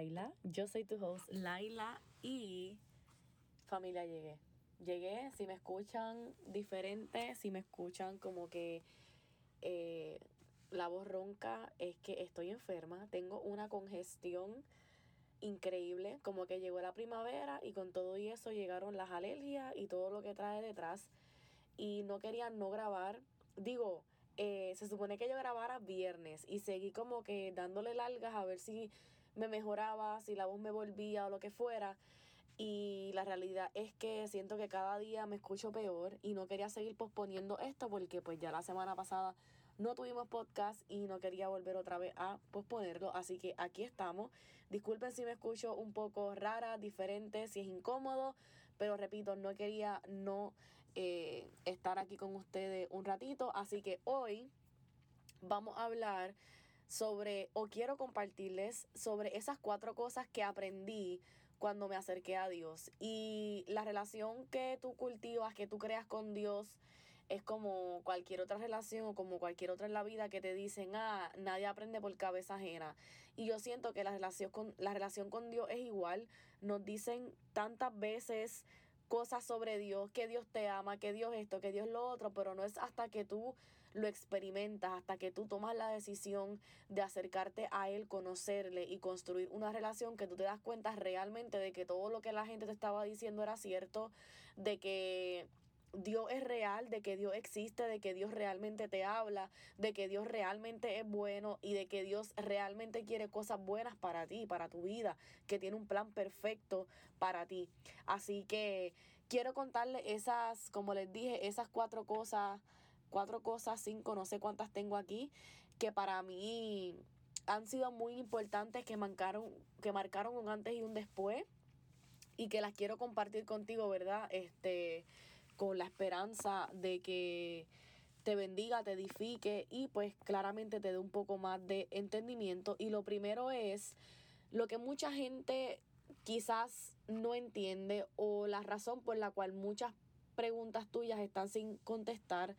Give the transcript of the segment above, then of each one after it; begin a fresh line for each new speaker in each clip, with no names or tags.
Laila. Yo soy tu host, Laila, y familia llegué. Llegué, si me escuchan diferente, si me escuchan como que eh, la voz ronca, es que estoy enferma, tengo una congestión increíble, como que llegó la primavera y con todo y eso llegaron las alergias y todo lo que trae detrás y no quería no grabar, digo, eh, se supone que yo grabara viernes y seguí como que dándole largas a ver si me mejoraba, si la voz me volvía o lo que fuera. Y la realidad es que siento que cada día me escucho peor y no quería seguir posponiendo esto porque pues ya la semana pasada no tuvimos podcast y no quería volver otra vez a posponerlo. Así que aquí estamos. Disculpen si me escucho un poco rara, diferente, si es incómodo. Pero repito, no quería no eh, estar aquí con ustedes un ratito. Así que hoy vamos a hablar sobre, o quiero compartirles sobre esas cuatro cosas que aprendí cuando me acerqué a Dios. Y la relación que tú cultivas, que tú creas con Dios, es como cualquier otra relación o como cualquier otra en la vida que te dicen, ah, nadie aprende por cabeza ajena. Y yo siento que la relación con, la relación con Dios es igual. Nos dicen tantas veces cosas sobre Dios, que Dios te ama, que Dios esto, que Dios lo otro, pero no es hasta que tú lo experimentas, hasta que tú tomas la decisión de acercarte a Él, conocerle y construir una relación que tú te das cuenta realmente de que todo lo que la gente te estaba diciendo era cierto, de que Dios es real, de que Dios existe, de que Dios realmente te habla, de que Dios realmente es bueno y de que Dios realmente quiere cosas buenas para ti, para tu vida, que tiene un plan perfecto para ti. Así que quiero contarle esas, como les dije, esas cuatro cosas, cuatro cosas, cinco, no sé cuántas tengo aquí, que para mí han sido muy importantes, que marcaron, que marcaron un antes y un después y que las quiero compartir contigo, ¿verdad? Este con la esperanza de que te bendiga, te edifique y pues claramente te dé un poco más de entendimiento. Y lo primero es lo que mucha gente quizás no entiende o la razón por la cual muchas preguntas tuyas están sin contestar,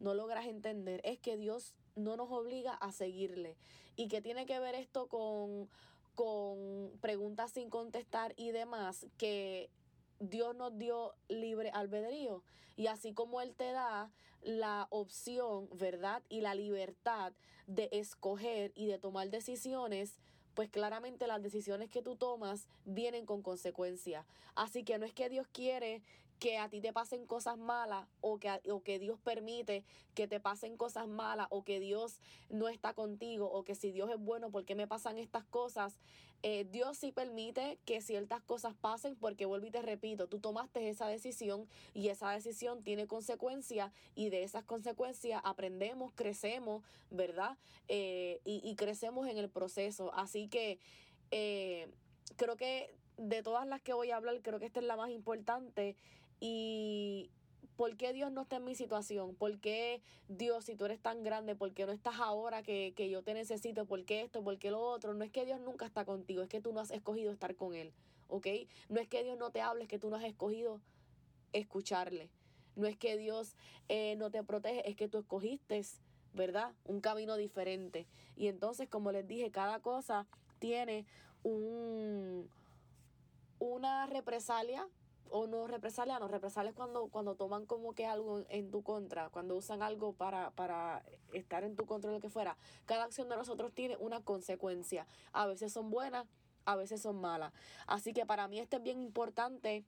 no logras entender, es que Dios no nos obliga a seguirle. ¿Y que tiene que ver esto con, con preguntas sin contestar y demás? Que Dios nos dio libre albedrío y así como Él te da la opción, ¿verdad? Y la libertad de escoger y de tomar decisiones, pues claramente las decisiones que tú tomas vienen con consecuencias. Así que no es que Dios quiere que a ti te pasen cosas malas o que, o que Dios permite que te pasen cosas malas o que Dios no está contigo o que si Dios es bueno, ¿por qué me pasan estas cosas? Eh, Dios sí permite que ciertas cosas pasen porque vuelvo y te repito, tú tomaste esa decisión y esa decisión tiene consecuencias y de esas consecuencias aprendemos, crecemos, ¿verdad? Eh, y, y, crecemos en el proceso. Así que eh, creo que de todas las que voy a hablar, creo que esta es la más importante y ¿por qué Dios no está en mi situación? ¿Por qué Dios, si tú eres tan grande, por qué no estás ahora que, que yo te necesito? ¿Por qué esto? ¿Por qué lo otro? No es que Dios nunca está contigo, es que tú no has escogido estar con Él, ¿ok? No es que Dios no te hable, es que tú no has escogido escucharle. No es que Dios eh, no te protege, es que tú escogiste, ¿verdad? Un camino diferente. Y entonces, como les dije, cada cosa tiene un, una represalia o no represalia, no represalia es cuando, cuando toman como que algo en tu contra, cuando usan algo para, para estar en tu contra lo que fuera. Cada acción de nosotros tiene una consecuencia. A veces son buenas, a veces son malas. Así que para mí esto es bien importante.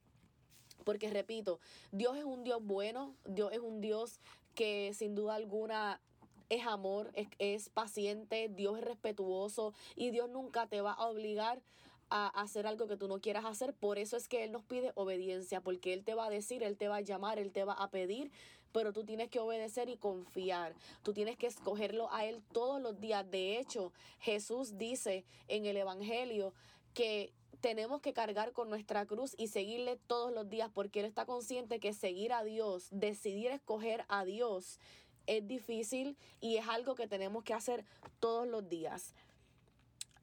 Porque repito, Dios es un Dios bueno, Dios es un Dios que sin duda alguna es amor, es, es, paciente, Dios es respetuoso y Dios nunca te va a obligar a hacer algo que tú no quieras hacer. Por eso es que Él nos pide obediencia, porque Él te va a decir, Él te va a llamar, Él te va a pedir, pero tú tienes que obedecer y confiar. Tú tienes que escogerlo a Él todos los días. De hecho, Jesús dice en el Evangelio que tenemos que cargar con nuestra cruz y seguirle todos los días porque Él está consciente que seguir a Dios, decidir escoger a Dios, es difícil y es algo que tenemos que hacer todos los días.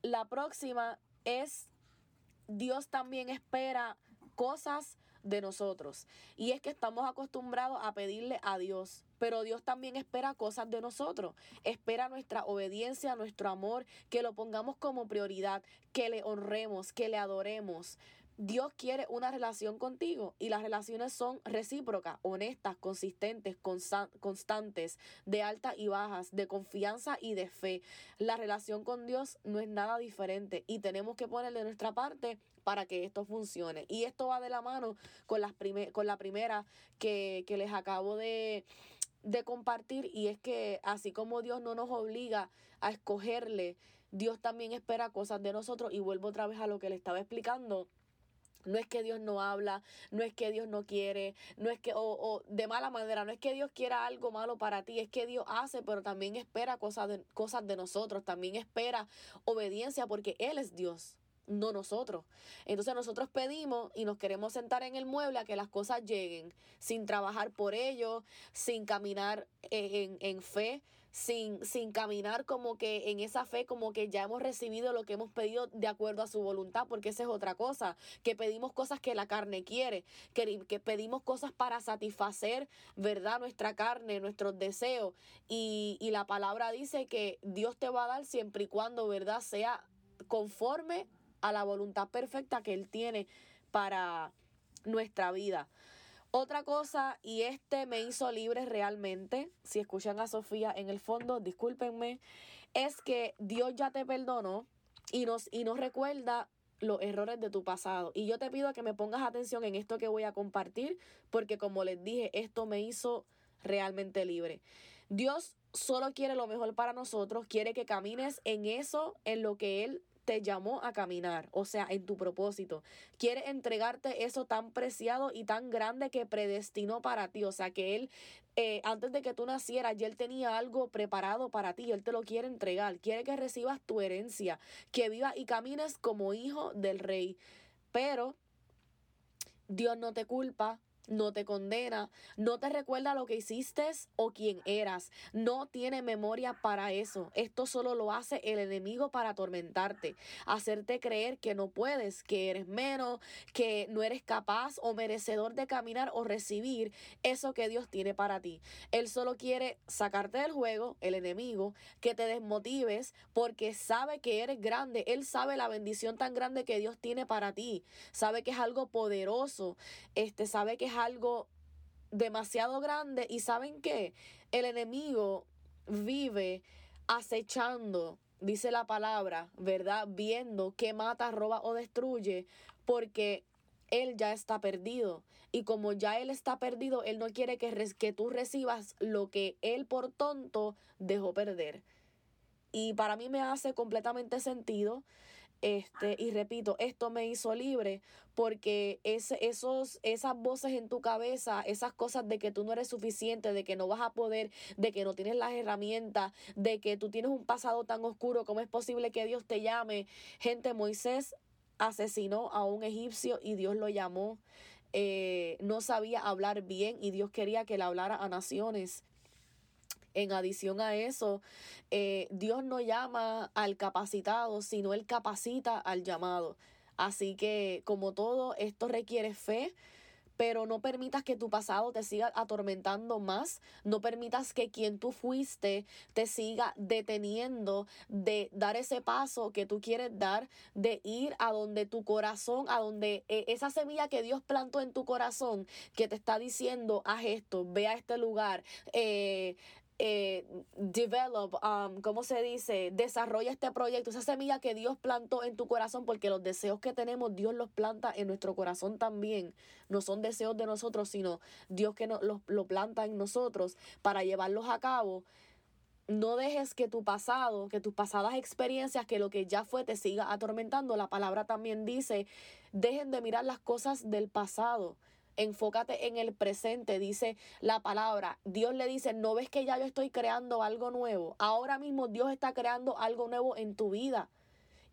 La próxima es Dios también espera cosas de nosotros. Y es que estamos acostumbrados a pedirle a Dios, pero Dios también espera cosas de nosotros. Espera nuestra obediencia, nuestro amor, que lo pongamos como prioridad, que le honremos, que le adoremos. Dios quiere una relación contigo y las relaciones son recíprocas, honestas, consistentes, constantes, de altas y bajas, de confianza y de fe. La relación con Dios no es nada diferente y tenemos que ponerle nuestra parte para que esto funcione. Y esto va de la mano con, las con la primera que, que les acabo de, de compartir y es que así como Dios no nos obliga a escogerle, Dios también espera cosas de nosotros y vuelvo otra vez a lo que le estaba explicando no es que Dios no habla, no es que Dios no quiere, no es que, o, o, de mala manera, no es que Dios quiera algo malo para ti, es que Dios hace, pero también espera cosas de, cosas de nosotros, también espera obediencia porque Él es Dios no nosotros. Entonces nosotros pedimos y nos queremos sentar en el mueble a que las cosas lleguen, sin trabajar por ello, sin caminar en, en fe, sin, sin caminar como que en esa fe, como que ya hemos recibido lo que hemos pedido de acuerdo a su voluntad, porque esa es otra cosa, que pedimos cosas que la carne quiere, que, que pedimos cosas para satisfacer, ¿verdad? Nuestra carne, nuestros deseos. Y, y la palabra dice que Dios te va a dar siempre y cuando, ¿verdad? Sea conforme a la voluntad perfecta que Él tiene para nuestra vida. Otra cosa, y este me hizo libre realmente, si escuchan a Sofía en el fondo, discúlpenme, es que Dios ya te perdonó y nos, y nos recuerda los errores de tu pasado. Y yo te pido que me pongas atención en esto que voy a compartir, porque como les dije, esto me hizo realmente libre. Dios solo quiere lo mejor para nosotros, quiere que camines en eso, en lo que Él te llamó a caminar, o sea, en tu propósito. Quiere entregarte eso tan preciado y tan grande que predestinó para ti, o sea, que Él, eh, antes de que tú nacieras, ya Él tenía algo preparado para ti, Él te lo quiere entregar, quiere que recibas tu herencia, que vivas y camines como hijo del rey. Pero Dios no te culpa, no te condena, no te recuerda lo que hiciste o quién eras, no tiene memoria para eso. Esto solo lo hace el enemigo para atormentarte, hacerte creer que no puedes, que eres menos, que no eres capaz o merecedor de caminar o recibir eso que Dios tiene para ti. Él solo quiere sacarte del juego, el enemigo, que te desmotives porque sabe que eres grande, él sabe la bendición tan grande que Dios tiene para ti, sabe que es algo poderoso, este sabe que es algo demasiado grande y saben qué, el enemigo vive acechando, dice la palabra, ¿verdad? Viendo que mata, roba o destruye, porque él ya está perdido. Y como ya él está perdido, él no quiere que, que tú recibas lo que él por tonto dejó perder. Y para mí me hace completamente sentido. Este, y repito, esto me hizo libre porque ese, esos, esas voces en tu cabeza, esas cosas de que tú no eres suficiente, de que no vas a poder, de que no tienes las herramientas, de que tú tienes un pasado tan oscuro, ¿cómo es posible que Dios te llame? Gente, Moisés asesinó a un egipcio y Dios lo llamó. Eh, no sabía hablar bien y Dios quería que le hablara a naciones. En adición a eso, eh, Dios no llama al capacitado, sino Él capacita al llamado. Así que, como todo, esto requiere fe, pero no permitas que tu pasado te siga atormentando más, no permitas que quien tú fuiste te siga deteniendo de dar ese paso que tú quieres dar, de ir a donde tu corazón, a donde eh, esa semilla que Dios plantó en tu corazón, que te está diciendo, haz esto, ve a este lugar, eh, eh, develop, um, ¿cómo se dice? Desarrolla este proyecto, esa semilla que Dios plantó en tu corazón, porque los deseos que tenemos, Dios los planta en nuestro corazón también. No son deseos de nosotros, sino Dios que nos, los, lo planta en nosotros para llevarlos a cabo. No dejes que tu pasado, que tus pasadas experiencias, que lo que ya fue te siga atormentando. La palabra también dice, dejen de mirar las cosas del pasado enfócate en el presente, dice la palabra. Dios le dice, no ves que ya yo estoy creando algo nuevo. Ahora mismo Dios está creando algo nuevo en tu vida.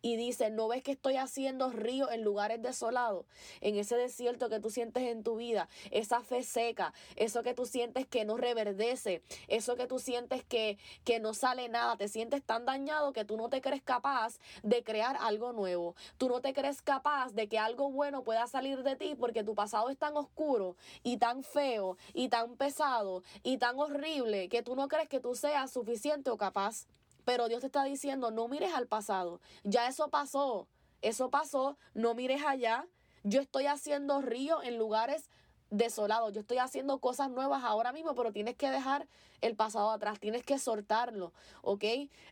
Y dice, ¿no ves que estoy haciendo río en lugares desolados? En ese desierto que tú sientes en tu vida, esa fe seca, eso que tú sientes que no reverdece, eso que tú sientes que, que no sale nada, te sientes tan dañado que tú no te crees capaz de crear algo nuevo. Tú no te crees capaz de que algo bueno pueda salir de ti porque tu pasado es tan oscuro y tan feo y tan pesado y tan horrible que tú no crees que tú seas suficiente o capaz. Pero Dios te está diciendo, no mires al pasado. Ya eso pasó. Eso pasó. No mires allá. Yo estoy haciendo río en lugares desolados. Yo estoy haciendo cosas nuevas ahora mismo, pero tienes que dejar el pasado atrás. Tienes que soltarlo. ¿Ok?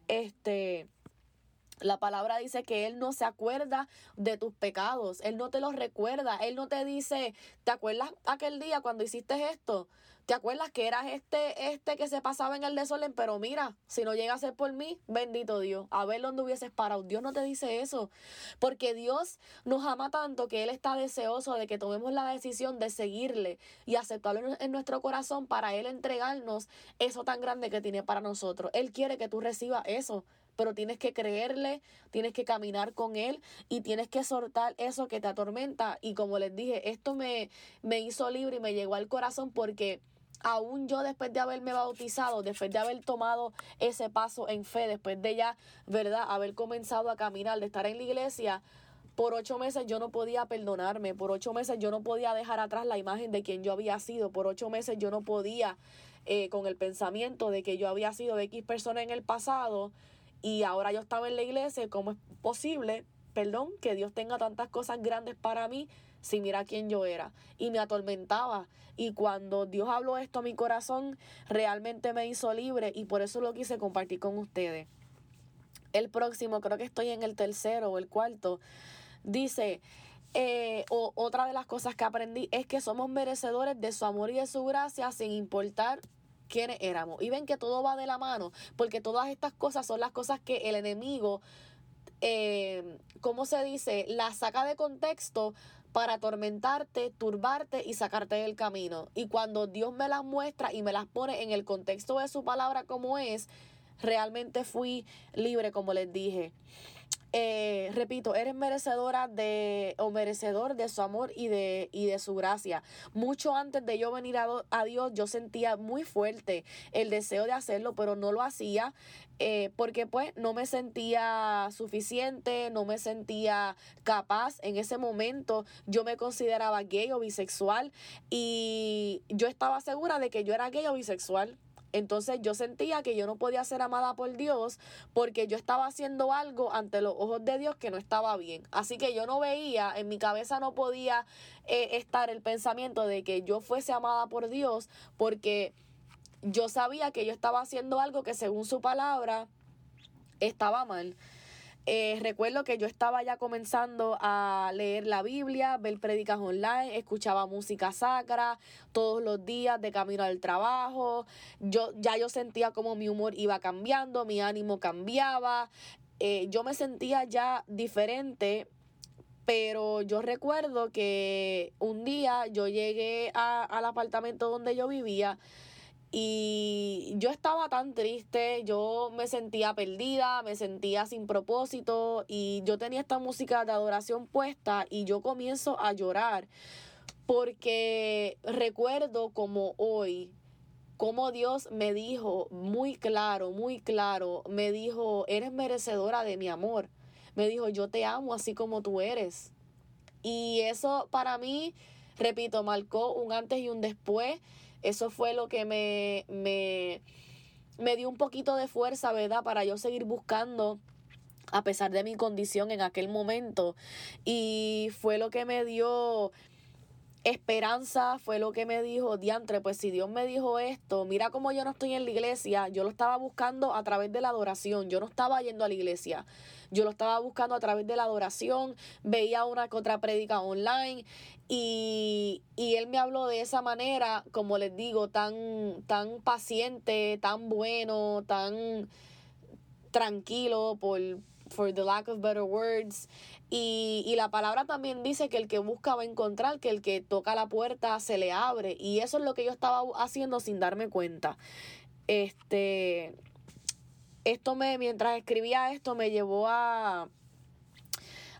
Este. La palabra dice que Él no se acuerda de tus pecados, Él no te los recuerda, Él no te dice, ¿te acuerdas aquel día cuando hiciste esto? ¿Te acuerdas que eras este, este que se pasaba en el desorden? Pero mira, si no llega a ser por mí, bendito Dios, a ver dónde hubieses parado. Dios no te dice eso, porque Dios nos ama tanto que Él está deseoso de que tomemos la decisión de seguirle y aceptarlo en nuestro corazón para Él entregarnos eso tan grande que tiene para nosotros. Él quiere que tú recibas eso pero tienes que creerle, tienes que caminar con él y tienes que soltar eso que te atormenta. Y como les dije, esto me, me hizo libre y me llegó al corazón porque aún yo después de haberme bautizado, después de haber tomado ese paso en fe, después de ya, ¿verdad?, haber comenzado a caminar, de estar en la iglesia, por ocho meses yo no podía perdonarme, por ocho meses yo no podía dejar atrás la imagen de quien yo había sido, por ocho meses yo no podía eh, con el pensamiento de que yo había sido X persona en el pasado, y ahora yo estaba en la iglesia, ¿cómo es posible, perdón, que Dios tenga tantas cosas grandes para mí si mira quién yo era? Y me atormentaba. Y cuando Dios habló esto a mi corazón, realmente me hizo libre y por eso lo quise compartir con ustedes. El próximo, creo que estoy en el tercero o el cuarto, dice, eh, o, otra de las cosas que aprendí es que somos merecedores de su amor y de su gracia sin importar quiénes éramos. Y ven que todo va de la mano, porque todas estas cosas son las cosas que el enemigo, eh, ¿cómo se dice? Las saca de contexto para atormentarte, turbarte y sacarte del camino. Y cuando Dios me las muestra y me las pone en el contexto de su palabra como es, realmente fui libre, como les dije. Eh, repito, eres merecedora de o merecedor de su amor y de, y de su gracia. Mucho antes de yo venir a, Dios, yo sentía muy fuerte el deseo de hacerlo, pero no lo hacía eh, porque pues no me sentía suficiente, no me sentía capaz. En ese momento yo me consideraba gay o bisexual y yo estaba segura de que yo era gay o bisexual. Entonces yo sentía que yo no podía ser amada por Dios porque yo estaba haciendo algo ante los ojos de Dios que no estaba bien. Así que yo no veía, en mi cabeza no podía eh, estar el pensamiento de que yo fuese amada por Dios porque yo sabía que yo estaba haciendo algo que según su palabra estaba mal. Eh, recuerdo que yo estaba ya comenzando a leer la Biblia, ver prédicas online, escuchaba música sacra todos los días de camino al trabajo. Yo ya yo sentía como mi humor iba cambiando, mi ánimo cambiaba. Eh, yo me sentía ya diferente pero yo recuerdo que un día yo llegué al apartamento donde yo vivía y yo estaba tan triste, yo me sentía perdida, me sentía sin propósito y yo tenía esta música de adoración puesta y yo comienzo a llorar porque recuerdo como hoy, como Dios me dijo muy claro, muy claro, me dijo, eres merecedora de mi amor. Me dijo, yo te amo así como tú eres. Y eso para mí, repito, marcó un antes y un después eso fue lo que me, me, me dio un poquito de fuerza, ¿verdad? Para yo seguir buscando a pesar de mi condición en aquel momento. Y fue lo que me dio esperanza, fue lo que me dijo, diantre, pues si Dios me dijo esto, mira cómo yo no estoy en la iglesia, yo lo estaba buscando a través de la adoración, yo no estaba yendo a la iglesia, yo lo estaba buscando a través de la adoración, veía una que otra prédica online y, y él me habló de esa manera, como les digo, tan, tan paciente, tan bueno, tan tranquilo por for the lack of better words. Y, y, la palabra también dice que el que busca va a encontrar, que el que toca la puerta se le abre. Y eso es lo que yo estaba haciendo sin darme cuenta. Este, esto me, mientras escribía esto, me llevó a,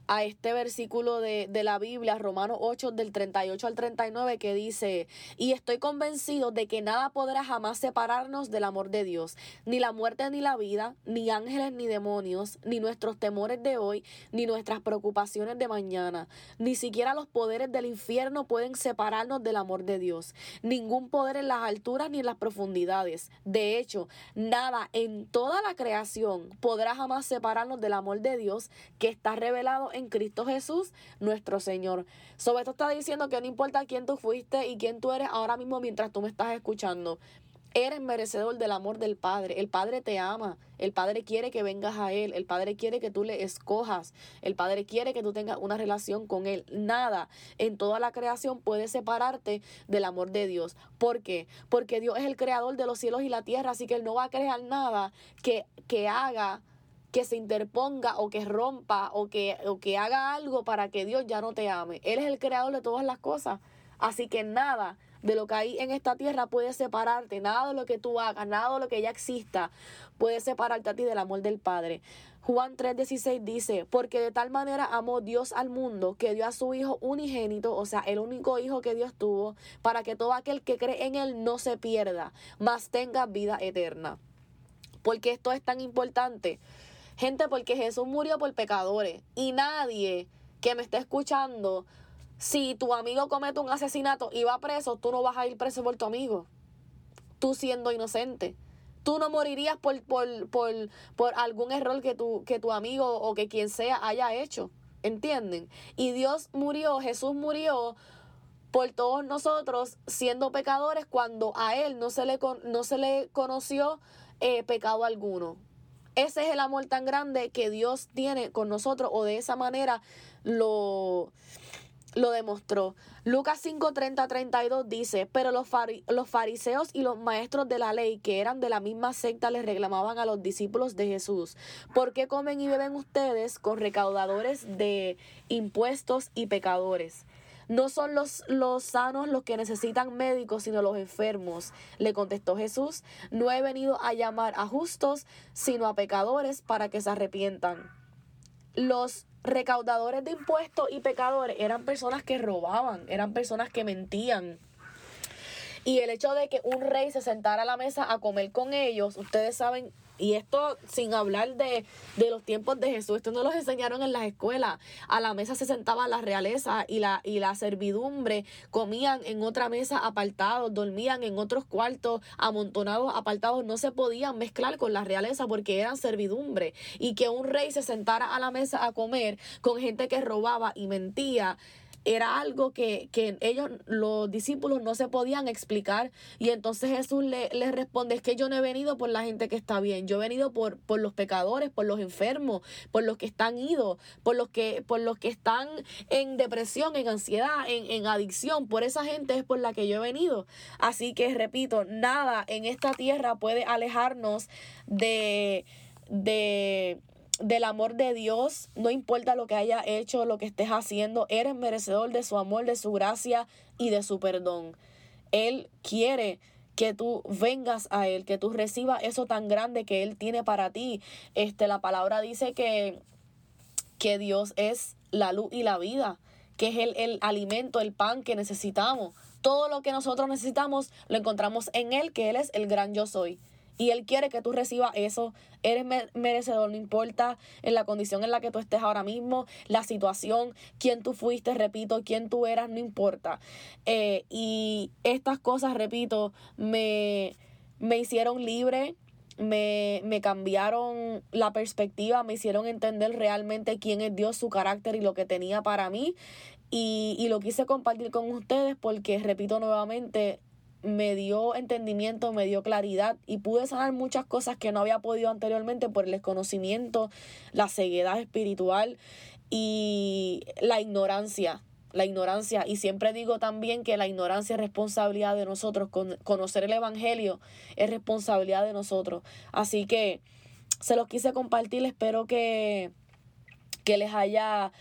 a este versículo de, de, la Biblia, Romanos 8, del 38 al 39, que dice, y estoy convencido de que nada podrá jamás separarnos del amor de Dios, ni la muerte ni la vida, ni ángeles ni demonios, ni nuestros temores de hoy, ni nuestras preocupaciones de mañana, ni siquiera los poderes del infierno pueden separarnos del amor de Dios, ningún poder en las alturas ni en las profundidades. De hecho, nada en toda la creación podrá jamás separarnos del amor de Dios que está revelado en Cristo Jesús, nuestro Señor. Sobre esto está diciendo que no importa quién tú fuiste y quién tú eres ahora mismo mientras tú me estás escuchando. Eres merecedor del amor del Padre. El Padre te ama. El Padre quiere que vengas a Él. El Padre quiere que tú le escojas. El Padre quiere que tú tengas una relación con Él. Nada en toda la creación puede separarte del amor de Dios. ¿Por qué? Porque Dios es el creador de los cielos y la tierra. Así que Él no va a crear nada que, que haga que se interponga o que rompa o que, o que haga algo para que Dios ya no te ame. Él es el creador de todas las cosas. Así que nada de lo que hay en esta tierra puede separarte, nada de lo que tú hagas, nada de lo que ya exista puede separarte a ti del amor del Padre. Juan 3:16 dice, porque de tal manera amó Dios al mundo que dio a su Hijo unigénito, o sea, el único Hijo que Dios tuvo, para que todo aquel que cree en Él no se pierda, mas tenga vida eterna. Porque esto es tan importante. Gente, porque Jesús murió por pecadores y nadie que me esté escuchando, si tu amigo comete un asesinato y va preso, tú no vas a ir preso por tu amigo. Tú siendo inocente. Tú no morirías por, por, por, por algún error que tu, que tu amigo o que quien sea haya hecho. ¿Entienden? Y Dios murió, Jesús murió por todos nosotros siendo pecadores cuando a Él no se le, no se le conoció eh, pecado alguno. Ese es el amor tan grande que Dios tiene con nosotros o de esa manera lo, lo demostró. Lucas 5, 30, 32 dice, pero los, los fariseos y los maestros de la ley que eran de la misma secta les reclamaban a los discípulos de Jesús, ¿por qué comen y beben ustedes con recaudadores de impuestos y pecadores? No son los, los sanos los que necesitan médicos, sino los enfermos. Le contestó Jesús, no he venido a llamar a justos, sino a pecadores para que se arrepientan. Los recaudadores de impuestos y pecadores eran personas que robaban, eran personas que mentían. Y el hecho de que un rey se sentara a la mesa a comer con ellos, ustedes saben y esto sin hablar de, de, los tiempos de Jesús, esto no los enseñaron en las escuelas. A la mesa se sentaba la realeza y la, y la servidumbre, comían en otra mesa apartados, dormían en otros cuartos amontonados, apartados, no se podían mezclar con la realeza porque eran servidumbre. Y que un rey se sentara a la mesa a comer con gente que robaba y mentía era algo que, ellos, los discípulos, no se podían explicar. Y entonces Jesús le, les responde, es que yo no he venido por la gente que está bien, yo he venido por, por los pecadores, por los enfermos, por los que están idos, por los que, por los que están en depresión, en ansiedad, en, en adicción. Por esa gente es por la que yo he venido. Así que, repito, nada en esta tierra puede alejarnos de... de del amor de Dios, no importa lo que haya hecho, lo que estés haciendo, eres merecedor de su amor, de su gracia y de su perdón. Él quiere que tú vengas a Él, que tú recibas eso tan grande que Él tiene para ti. Este, la palabra dice que, que Dios es la luz y la vida, que es el, el alimento, el pan que necesitamos. Todo lo que nosotros necesitamos lo encontramos en Él, que Él es el gran yo soy. Y Él quiere que tú recibas eso. Eres merecedor, no importa en la condición en la que tú estés ahora mismo, la situación, quién tú fuiste, repito, quién tú eras, no importa. Eh, y estas cosas, repito, me, me hicieron libre. Me, me cambiaron la perspectiva, me hicieron entender realmente quién es Dios, su carácter y lo que tenía para mí. Y, y lo quise compartir con ustedes porque, repito nuevamente, me dio entendimiento, me dio claridad y pude sanar muchas cosas que no había podido anteriormente por el desconocimiento, la ceguedad espiritual y la ignorancia. La ignorancia, y siempre digo también que la ignorancia es responsabilidad de nosotros, Con, conocer el Evangelio es responsabilidad de nosotros. Así que se los quise compartir, espero que, que les haya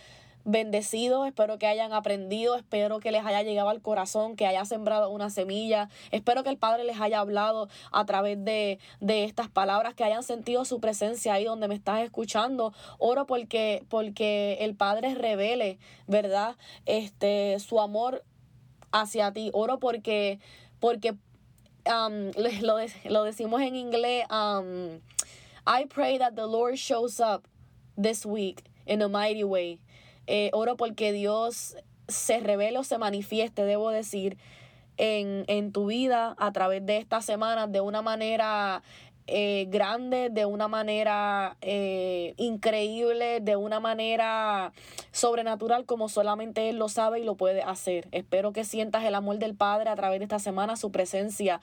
bendecidos, espero que hayan aprendido, espero que les haya llegado al corazón, que haya sembrado una semilla, espero que el Padre les haya hablado a través de, de estas palabras, que hayan sentido su presencia ahí donde me estás escuchando. Oro porque, porque el Padre revele, ¿verdad? Este, su amor hacia ti. Oro porque, porque um, lo, lo decimos en inglés, um, I pray that the Lord shows up this week in a mighty way. Eh, oro porque Dios se revele o se manifieste, debo decir, en, en tu vida a través de esta semana de una manera eh, grande, de una manera eh, increíble, de una manera sobrenatural como solamente Él lo sabe y lo puede hacer. Espero que sientas el amor del Padre a través de esta semana, su presencia,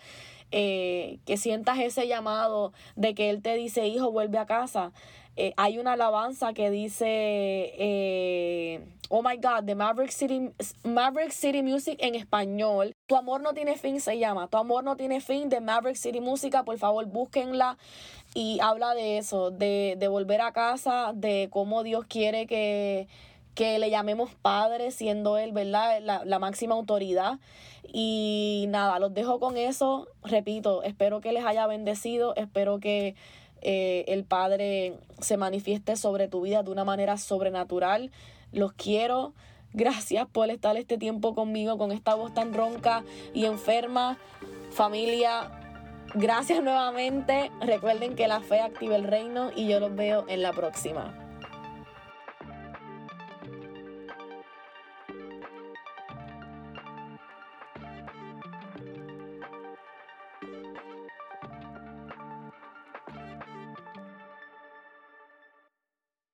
eh, que sientas ese llamado de que Él te dice, hijo, vuelve a casa. Eh, hay una alabanza que dice, eh, oh my God, de Maverick City, Maverick City Music en español. Tu amor no tiene fin se llama. Tu amor no tiene fin de Maverick City Música. Por favor, búsquenla y habla de eso, de, de volver a casa, de cómo Dios quiere que, que le llamemos padre, siendo Él, ¿verdad? La, la máxima autoridad. Y nada, los dejo con eso. Repito, espero que les haya bendecido, espero que eh, el Padre se manifieste sobre tu vida de una manera sobrenatural. Los quiero. Gracias por estar este tiempo conmigo con esta voz tan ronca y enferma. Familia, gracias nuevamente. Recuerden que la fe activa el reino y yo los veo en la próxima.